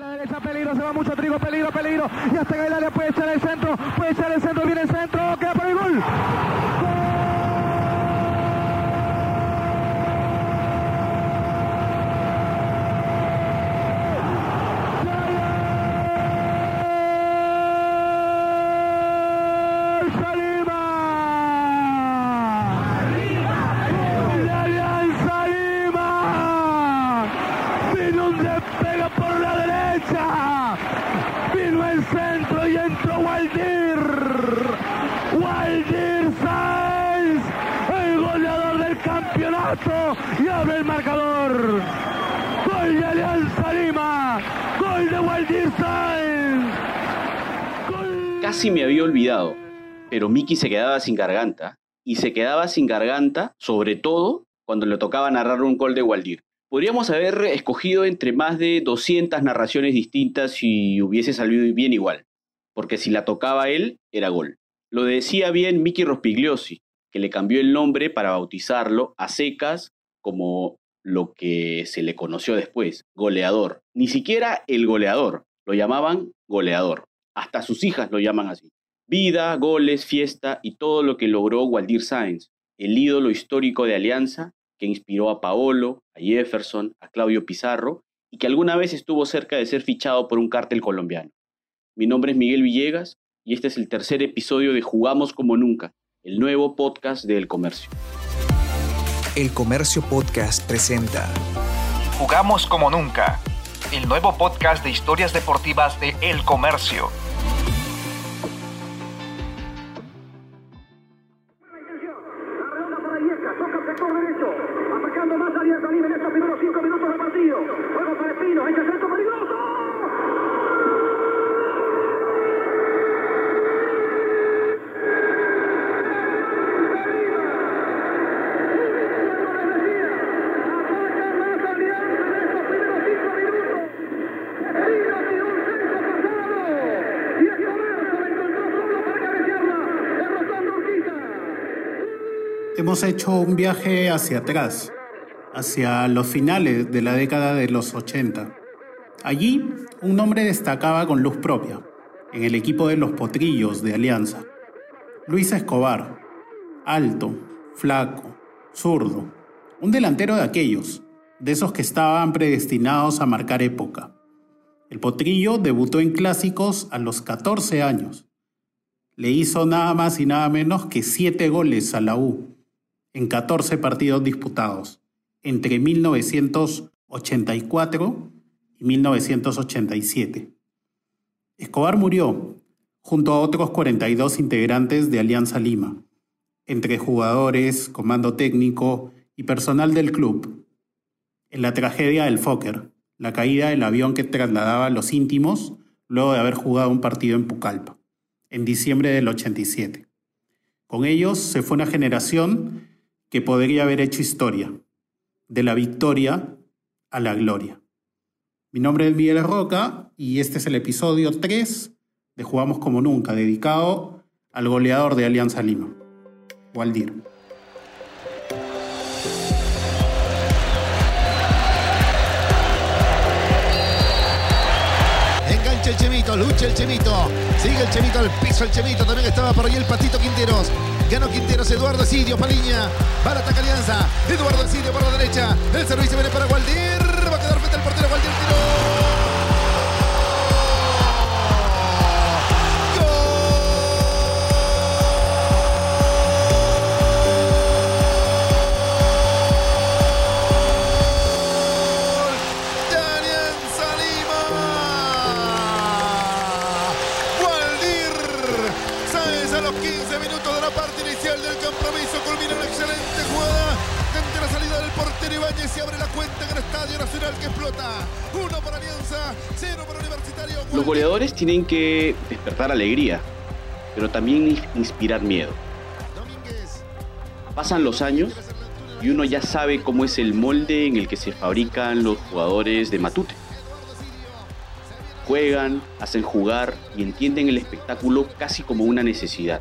la derecha, peligro, se va mucho trigo, peligro, peligro. Y hasta que el área puede echar el centro, puede echar el centro, viene el centro, queda por el. ¡Gol! Y abre el marcador. Gol de Alianza Lima, gol de Waldir Sáenz. Casi me había olvidado, pero Miki se quedaba sin garganta y se quedaba sin garganta sobre todo cuando le tocaba narrar un gol de Waldir. Podríamos haber escogido entre más de 200 narraciones distintas y hubiese salido bien igual, porque si la tocaba él, era gol. Lo decía bien Miki Rospigliosi, que le cambió el nombre para bautizarlo a secas como lo que se le conoció después, goleador. Ni siquiera el goleador, lo llamaban goleador. Hasta sus hijas lo llaman así. Vida, goles, fiesta y todo lo que logró Waldir Sáenz, el ídolo histórico de Alianza que inspiró a Paolo, a Jefferson, a Claudio Pizarro y que alguna vez estuvo cerca de ser fichado por un cártel colombiano. Mi nombre es Miguel Villegas y este es el tercer episodio de Jugamos como nunca, el nuevo podcast de El Comercio. El Comercio Podcast presenta Jugamos como nunca, el nuevo podcast de historias deportivas de El Comercio. Hemos hecho un viaje hacia atrás, hacia los finales de la década de los 80. Allí, un hombre destacaba con luz propia, en el equipo de los potrillos de Alianza. Luis Escobar, alto, flaco, zurdo, un delantero de aquellos, de esos que estaban predestinados a marcar época. El potrillo debutó en clásicos a los 14 años. Le hizo nada más y nada menos que 7 goles a la U en 14 partidos disputados entre 1984 y 1987. Escobar murió junto a otros 42 integrantes de Alianza Lima, entre jugadores, comando técnico y personal del club, en la tragedia del Fokker, la caída del avión que trasladaba a los íntimos luego de haber jugado un partido en Pucallpa, en diciembre del 87. Con ellos se fue una generación que podría haber hecho historia, de la victoria a la gloria. Mi nombre es Miguel Roca y este es el episodio 3 de Jugamos como nunca, dedicado al goleador de Alianza Lima, Waldir. El Chemito, lucha el Chemito, sigue el Chemito al piso, el Chemito también estaba por ahí el Patito Quinteros. Ganó Quinteros, Eduardo Sidio, Paliña. Va la ataca Alianza. Eduardo Sidio por la derecha. El servicio viene para Waldir. Va a quedar frente al portero. Waldir tiró. Que despertar alegría, pero también inspirar miedo. Pasan los años y uno ya sabe cómo es el molde en el que se fabrican los jugadores de Matute. Juegan, hacen jugar y entienden el espectáculo casi como una necesidad.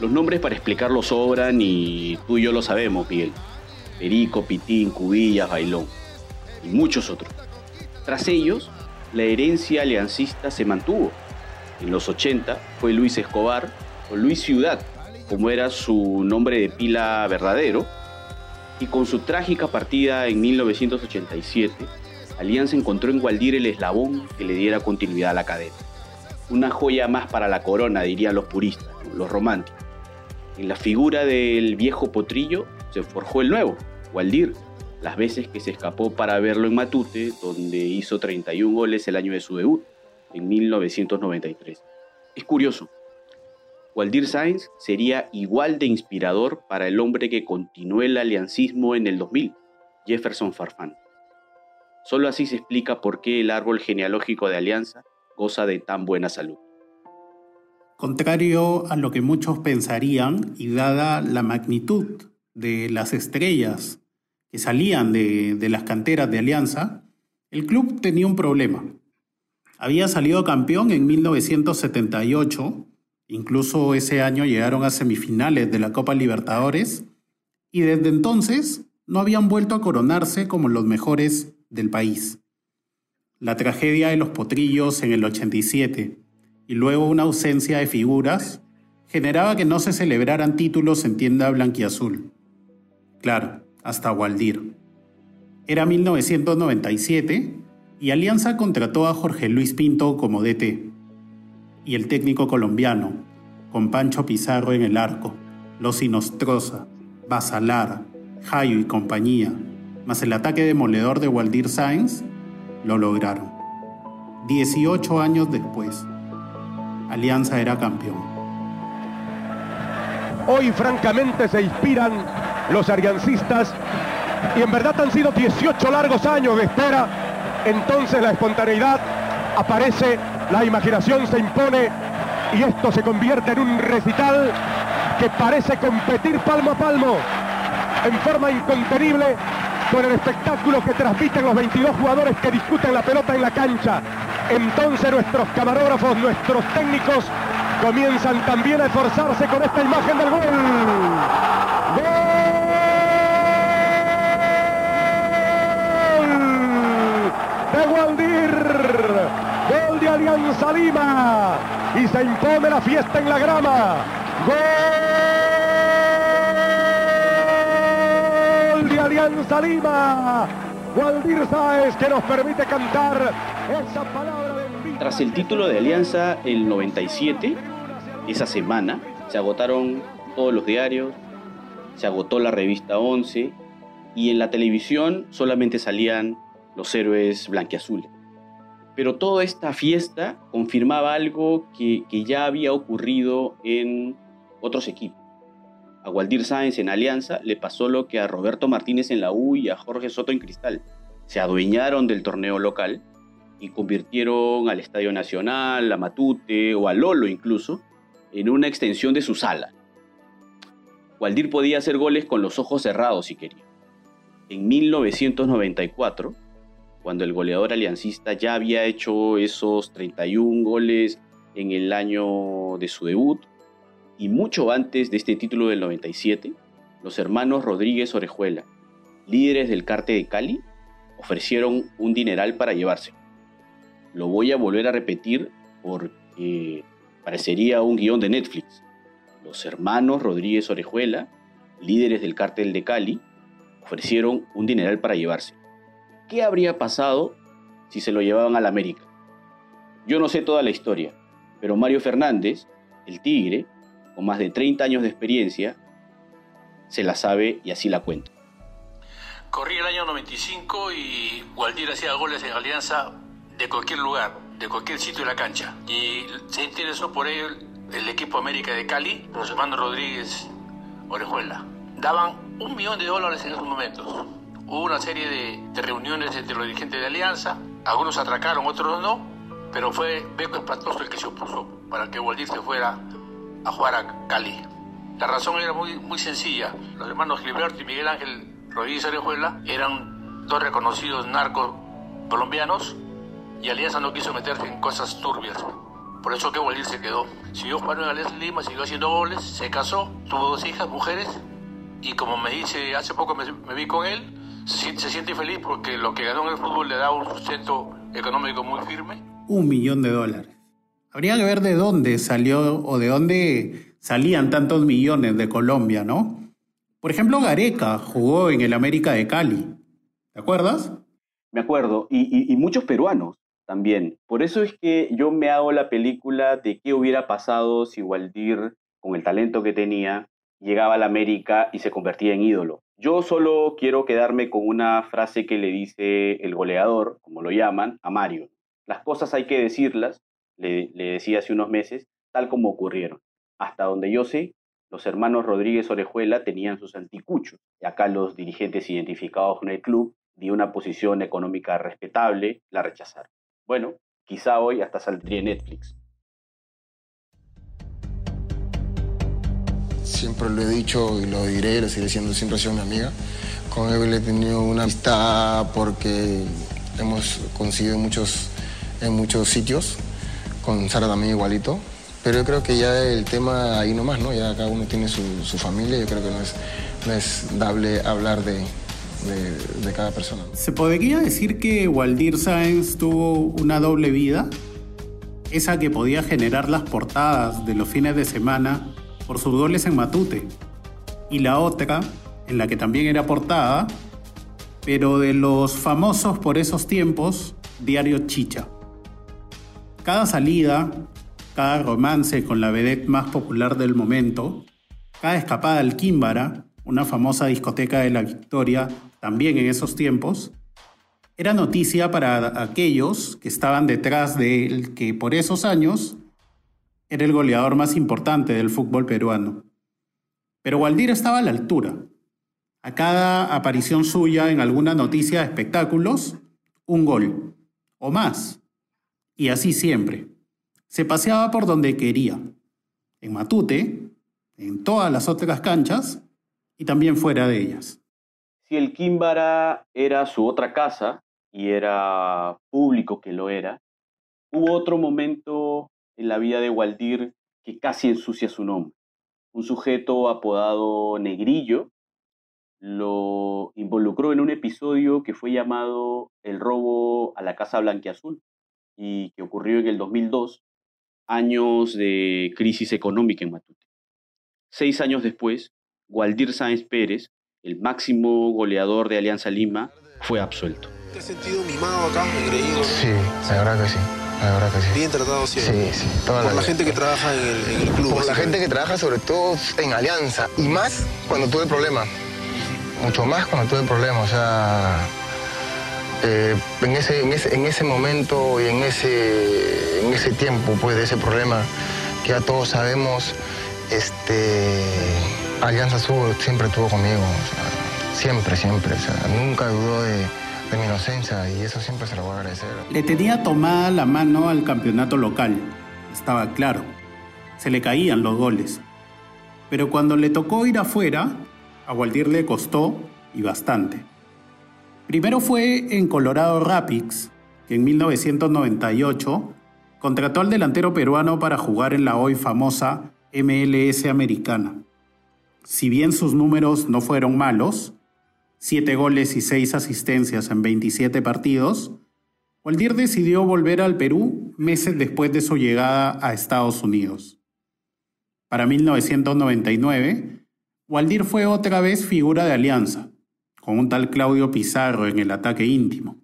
Los nombres para explicarlo sobran y tú y yo lo sabemos, Miguel. Perico, Pitín, Cubillas, Bailón y muchos otros. Tras ellos la herencia aliancista se mantuvo. En los 80 fue Luis Escobar o Luis Ciudad, como era su nombre de pila verdadero, y con su trágica partida en 1987, Alianza encontró en Gualdir el eslabón que le diera continuidad a la cadena. Una joya más para la corona, dirían los puristas, los románticos. En la figura del viejo potrillo se forjó el nuevo, Gualdir, las veces que se escapó para verlo en Matute, donde hizo 31 goles el año de su debut, en 1993. Es curioso, Waldir Sainz sería igual de inspirador para el hombre que continuó el aliancismo en el 2000, Jefferson Farfán. Solo así se explica por qué el árbol genealógico de Alianza goza de tan buena salud. Contrario a lo que muchos pensarían y dada la magnitud de las estrellas salían de, de las canteras de Alianza, el club tenía un problema. Había salido campeón en 1978 Incluso ese año llegaron a semifinales de la Copa Libertadores y desde entonces no habían vuelto a coronarse como los mejores del país. La tragedia de los potrillos en el 87 y luego una ausencia de figuras generaba que no se celebraran títulos en tienda blanquiazul. Claro, hasta Waldir. Era 1997 y Alianza contrató a Jorge Luis Pinto como DT y el técnico colombiano, con Pancho Pizarro en el arco, Los Inostroza, Basalar, Jayo y compañía, más el ataque demoledor de Waldir Sainz, lo lograron. 18 años después, Alianza era campeón. Hoy francamente se inspiran los ariancistas y en verdad han sido 18 largos años de espera. Entonces la espontaneidad aparece la imaginación se impone y esto se convierte en un recital que parece competir palmo a palmo en forma incontenible con el espectáculo que transmiten los 22 jugadores que discuten la pelota en la cancha. Entonces nuestros camarógrafos, nuestros técnicos comienzan también a esforzarse con esta imagen del gol. De Waldir. Gol de Alianza Lima. Y se impone la fiesta en la grama. Gol de Alianza Lima. Waldir Sáez que nos permite cantar esa palabra de Tras el título de Alianza el 97, esa semana, se agotaron todos los diarios, se agotó la revista 11 y en la televisión solamente salían los héroes blanquiazules. Pero toda esta fiesta confirmaba algo que, ya había ocurrido en otros equipos. A Waldir Sáenz en Alianza le pasó lo que a Roberto Martínez en la U y a Jorge Soto en Cristal. Se adueñaron del torneo local y convirtieron al Estadio Nacional, a Matute o a Lolo incluso en una extensión de su sala. Waldir podía hacer goles con los ojos cerrados si quería. En 1994, cuando el goleador aliancista ya había hecho esos 31 goles en el año de su debut y mucho antes de este título del 97, los hermanos Rodríguez Orejuela, líderes del Carte de Cali, ofrecieron un dineral para llevarse. Lo voy a volver a repetir porque parecería un guion de Netflix. Los hermanos Rodríguez Orejuela, líderes del Cártel de Cali, ofrecieron un dineral para llevarse. ¿Qué habría pasado si se lo llevaban a la América? Yo no sé toda la historia, pero Mario Fernández, el Tigre, con más de 30 años de experiencia, se la sabe y así la cuenta. Corría el año 95 y Gualdir hacía goles en Alianza de cualquier lugar, de cualquier sitio de la cancha. Y se interesó por él el equipo América de Cali, los hermanos Rodríguez Orejuela. Daban un millón de dólares en esos momentos. Hubo una serie de, reuniones entre los dirigentes de Alianza, algunos atracaron, otros no, pero fue Beco Espantoso el que se opuso para que Waldir se fuera a jugar a Cali. La razón era muy, muy sencilla. Los hermanos Gilberto y Miguel Ángel Rodríguez Arejuela eran dos reconocidos narcos colombianos y Alianza no quiso meterse en cosas turbias. Por eso que Waldir se quedó. Siguió jugando en Alianza Lima, siguió haciendo goles, se casó, tuvo dos hijas, mujeres, y como me dice, hace poco me vi con él, se, siente feliz porque lo que ganó en el fútbol le da un sustento económico muy firme. Un millón de dólares. Habría que ver de dónde salió o de dónde salían tantos millones de Colombia, ¿no? Por ejemplo, Gareca jugó en el América de Cali. ¿Te acuerdas? Me acuerdo. Y, y muchos peruanos también. Por eso es que yo me hago la película de qué hubiera pasado si Waldir, con el talento que tenía, llegaba a la América y se convertía en ídolo. Yo solo quiero quedarme con una frase que le dice el goleador, como lo llaman, a Mario. Las cosas hay que decirlas, le, decía hace unos meses, tal como ocurrieron. Hasta donde yo sé, los hermanos Rodríguez Orejuela tenían sus anticuchos, y acá los dirigentes identificados con el club, de una posición económica respetable, la rechazaron. Bueno, quizá hoy hasta saldría Netflix. Siempre lo he dicho y lo diré, lo seguiré diciendo, siempre ha sido mi amiga. Con Evel he tenido una amistad porque hemos conseguido muchos, en muchos sitios. Con Sara también igualito. Pero yo creo que ya el tema ahí nomás, ¿no? Ya cada uno tiene su, familia. Yo creo que no es, no es dable hablar de, de, cada persona. ¿Se podría decir que Waldir Sáenz tuvo una doble vida? Esa que podía generar las portadas de los fines de semana por sus goles en Matute. Y la otra, en la que también era portada, pero de los famosos por esos tiempos, Diario Chicha. Cada salida, cada romance con la vedette más popular del momento, cada escapada al Químbara, una famosa discoteca de la Victoria, también en esos tiempos, era noticia para aquellos que estaban detrás de él, que por esos años era el goleador más importante del fútbol peruano. Pero Waldir estaba a la altura. A cada aparición suya en alguna noticia de espectáculos, un gol, o más. Y así siempre. Se paseaba por donde quería. En Matute, en todas las otras canchas y también fuera de ellas. Si el Químbara era su otra casa, y era público que lo era, hubo otro momento en la vida de Waldir que casi ensucia su nombre. Un sujeto apodado Negrillo lo involucró en un episodio que fue llamado El robo a la Casa Blanquiazul y que ocurrió en el 2002, años de crisis económica en Matute. Seis años después, Waldir Sáenz Pérez, el máximo goleador de Alianza Lima, fue absuelto. ¿Te has sentido mimado acá, engreído? Sí, la verdad que sí. La verdad que sí. Bien tratado siempre. Sí, sí. Por la, gente que trabaja en el, club. Por la gente que trabaja sobre todo en Alianza. Y más cuando tuve problemas. Mucho más cuando tuve problemas. O sea, eh, en, ese, en, ese, en ese momento y en ese, en ese tiempo pues, de ese problema que ya todos sabemos, este, Alianza siempre estuvo conmigo. siempre, siempre. O sea, nunca dudó de de mi inocencia y eso siempre se lo voy a agradecer. Le tenía tomada la mano al campeonato local, estaba claro. Se le caían los goles. Pero cuando le tocó ir afuera, a Waldir le costó y bastante. Primero fue en Colorado Rapids, que en 1998 contrató al delantero peruano para jugar en la hoy famosa MLS americana. Si bien sus números no fueron malos, 7 goles y 6 asistencias en 27 partidos, Waldir decidió volver al Perú meses después de su llegada a Estados Unidos. Para 1999, Waldir fue otra vez figura de alianza, con un tal Claudio Pizarro en el ataque íntimo.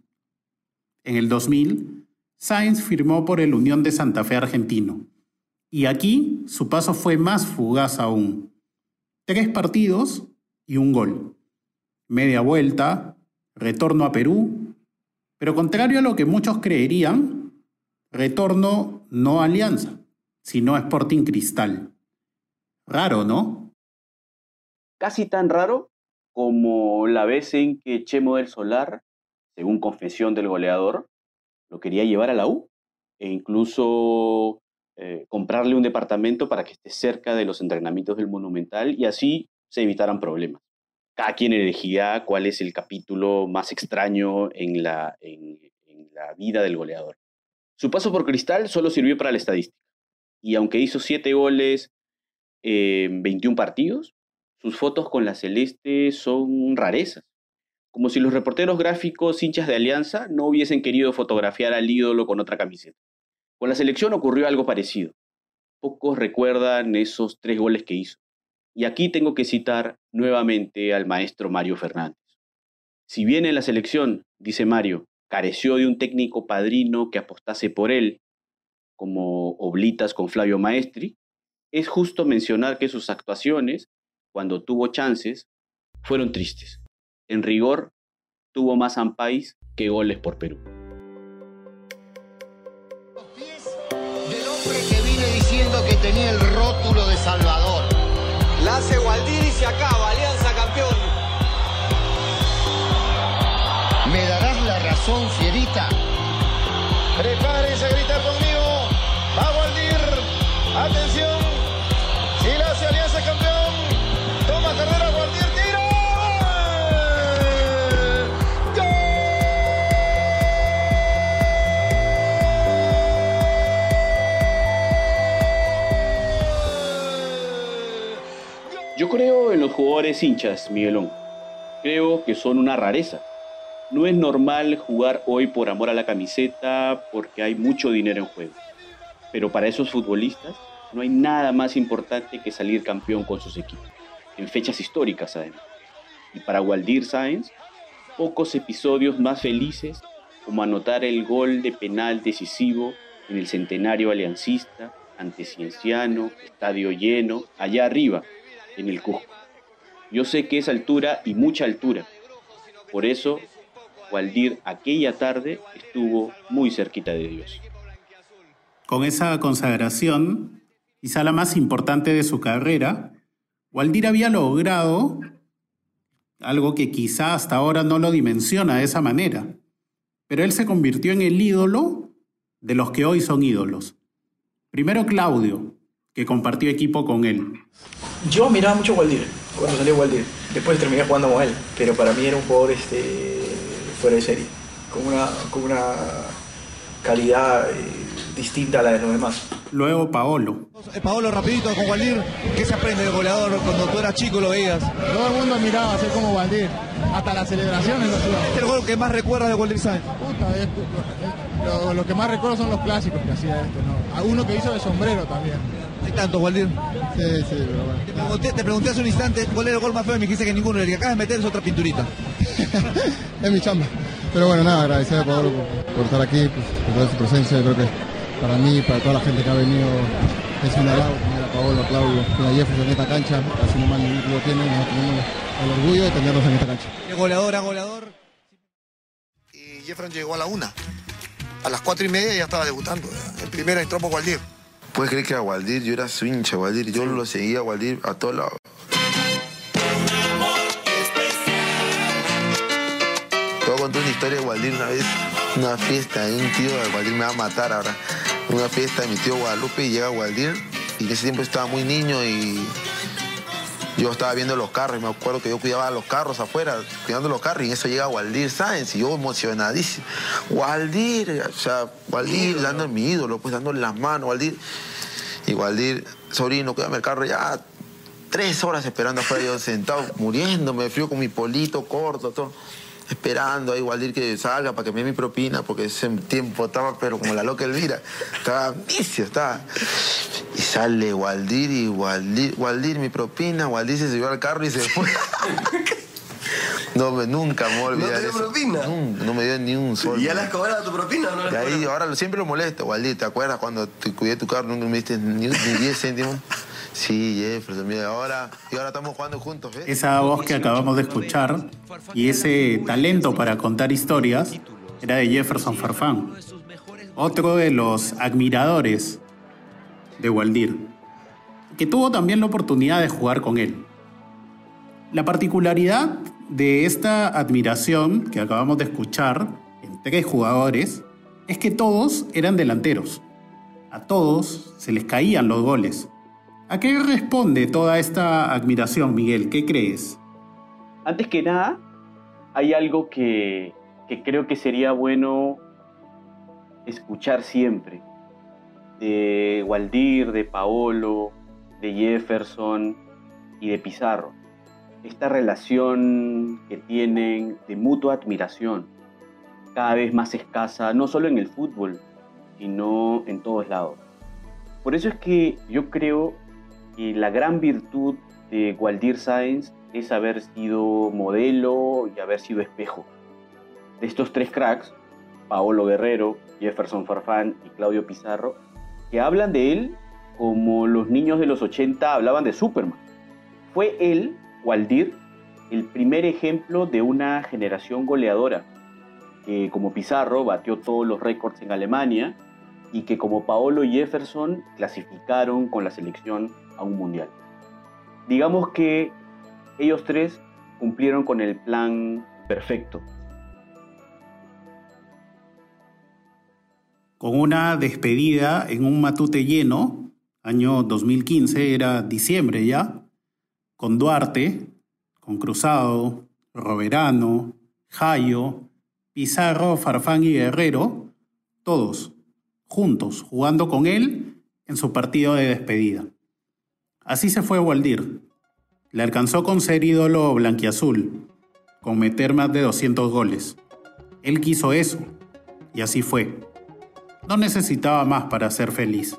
En el 2000, Sainz firmó por el Unión de Santa Fe argentino, y aquí su paso fue más fugaz aún. Tres partidos y un gol media vuelta, retorno a Perú, pero contrario a lo que muchos creerían, retorno no a Alianza, sino a Sporting Cristal. Raro, ¿no? Casi tan raro como la vez en que Chemo del Solar, según confesión del goleador, lo quería llevar a la U e incluso eh, comprarle un departamento para que esté cerca de los entrenamientos del Monumental y así se evitaran problemas cada quien elegía cuál es el capítulo más extraño en la, vida del goleador. Su paso por Cristal solo sirvió para la estadística. Y aunque hizo siete goles en 21 partidos, sus fotos con la celeste son rarezas. como si los reporteros gráficos hinchas de Alianza no hubiesen querido fotografiar al ídolo con otra camiseta. Con la selección ocurrió algo parecido. Pocos recuerdan esos tres goles que hizo. Y aquí tengo que citar nuevamente al maestro Mario Fernández. Si bien en la selección, dice Mario, careció de un técnico padrino que apostase por él, como Oblitas con Flavio Maestri, es justo mencionar que sus actuaciones, cuando tuvo chances, fueron tristes. En rigor, tuvo más ampais que goles por Perú. Tenía el rótulo de Salvador. La hace Gualdir y se acaba, Alianza campeón. ¿Me darás la razón, Fierita? Prepárense a gritar conmigo. Creo en los jugadores hinchas, Miguelón. Creo que son una rareza. No es normal jugar hoy por amor a la camiseta porque hay mucho dinero en juego. Pero para esos futbolistas no hay nada más importante que salir campeón con sus equipos, en fechas históricas además. Y para Waldir Sáenz, pocos episodios más felices como anotar el gol de penal decisivo en el centenario aliancista ante Cienciano, estadio lleno, allá arriba, en el Cusco. Yo sé que es altura y mucha altura. Por eso, Waldir aquella tarde estuvo muy cerquita de Dios. Con esa consagración, quizá la más importante de su carrera, Waldir había logrado algo que quizá hasta ahora no lo dimensiona de esa manera, pero él se convirtió en el ídolo de los que hoy son ídolos. Primero Claudio, que compartió equipo con él. Yo miraba mucho a Waldir cuando salió Waldir. Después terminé jugando con él, pero para mí era un jugador este, fuera de serie, con una, con una calidad eh, distinta a la de los demás. Luego Paolo. Eh, Paolo, rapidito con Waldir, ¿qué se aprende del goleador cuando tú eras chico lo veías? Todo el mundo miraba así como Waldir, hasta las celebraciones lo hacía. ¿Este es el gol que más recuerdas de Waldir Sáenz? Puta, es- lo, lo que más recuerdo son los clásicos que hacía este, ¿no? A uno que hizo de sombrero también. Hay tantos, Waldir. Sí, sí, pero bueno. Te pregunté, te pregunté hace un instante cuál era el gol más feo y me dijiste que ninguno. El que acabas de meter es otra pinturita. es mi chamba. Pero bueno, nada, agradecer a Pablo por, por estar aquí, pues, por toda su presencia. Yo creo que para mí, para toda la gente que ha venido, es un halago tener a Paolo, a Claudio, y a Jefferson en esta cancha. Así nomás lo tienen, nosotros tenemos el orgullo de tenerlos en esta cancha. El goleador a goleador. Y Jefferson llegó a la una. A las cuatro y media ya estaba debutando. El primero entró por Waldir. Puedes creer que a Waldir, yo era su hincha, Waldir, yo lo seguía a Waldir a todos lados. Te voy a contar una historia de Waldir una vez, una fiesta de un tío, Waldir me va a matar ahora, una fiesta de mi tío Guadalupe y llega Waldir. Y en ese tiempo estaba muy niño y yo estaba viendo los carros y me acuerdo que yo cuidaba los carros afuera, cuidando los carros y en eso llega Waldir Sáenz y yo emocionadísimo. Waldir, o sea, Waldir dando mi ídolo, pues dándole las manos, Waldir. Y Waldir, sobrino, cuídame el carro ya. Tres horas esperando afuera, yo sentado, muriéndome de frío con mi polito corto, todo. Esperando ahí, Waldir que salga para que me dé mi propina, porque ese tiempo estaba, pero como la loca Elvira. Estaba vicio, estaba. Y sale Waldir y Waldir, Waldir, mi propina. Waldir se subió al carro y se fue. No, me- nunca me voy a olvidar ¿No te dio eso. propina? Nunca, no me dio ni un sol. ¿Y ya le has cobrado tu propina o no Y ahí ahora siempre lo molesto, Waldir. ¿Te acuerdas cuando te cuidé tu carro? Nunca me diste ni, ni 10 céntimos. Sí, Jefferson, ahora, y ahora estamos jugando juntos, ¿ves? Esa voz que acabamos de escuchar y ese talento para contar historias era de Jefferson Farfán, otro de los admiradores de Waldir, que tuvo también la oportunidad de jugar con él. La particularidad de esta admiración que acabamos de escuchar en tres jugadores es que todos eran delanteros. A todos se les caían los goles. ¿A qué responde toda esta admiración, Miguel? ¿Qué crees? Antes que nada, hay algo que, que creo que sería bueno escuchar siempre. De Waldir, de Paolo, de Jefferson y de Pizarro. esta relación que tienen de mutua admiración, cada vez más escasa, no solo en el fútbol, sino en todos lados. Por eso es que yo creo que la gran virtud de Waldir Sáenz es haber sido modelo y haber sido espejo. De estos tres cracks, Paolo Guerrero, Jefferson Farfán y Claudio Pizarro, que hablan de él como los niños de los 80 hablaban de Superman. Fue él, Waldir, el primer ejemplo de una generación goleadora, que como Pizarro batió todos los récords en Alemania y que como Paolo y Jefferson clasificaron con la selección a un mundial. Digamos que ellos tres cumplieron con el plan perfecto. Con una despedida en un matute lleno, año 2015, era diciembre ya, con Duarte, con Cruzado, Roberano, Jayo, Pizarro, Farfán y Guerrero, todos juntos, jugando con él en su partido de despedida. Así se fue Waldir. Le alcanzó con ser ídolo blanquiazul, con meter más de 200 goles. Él quiso eso, y así fue. No necesitaba más para ser feliz.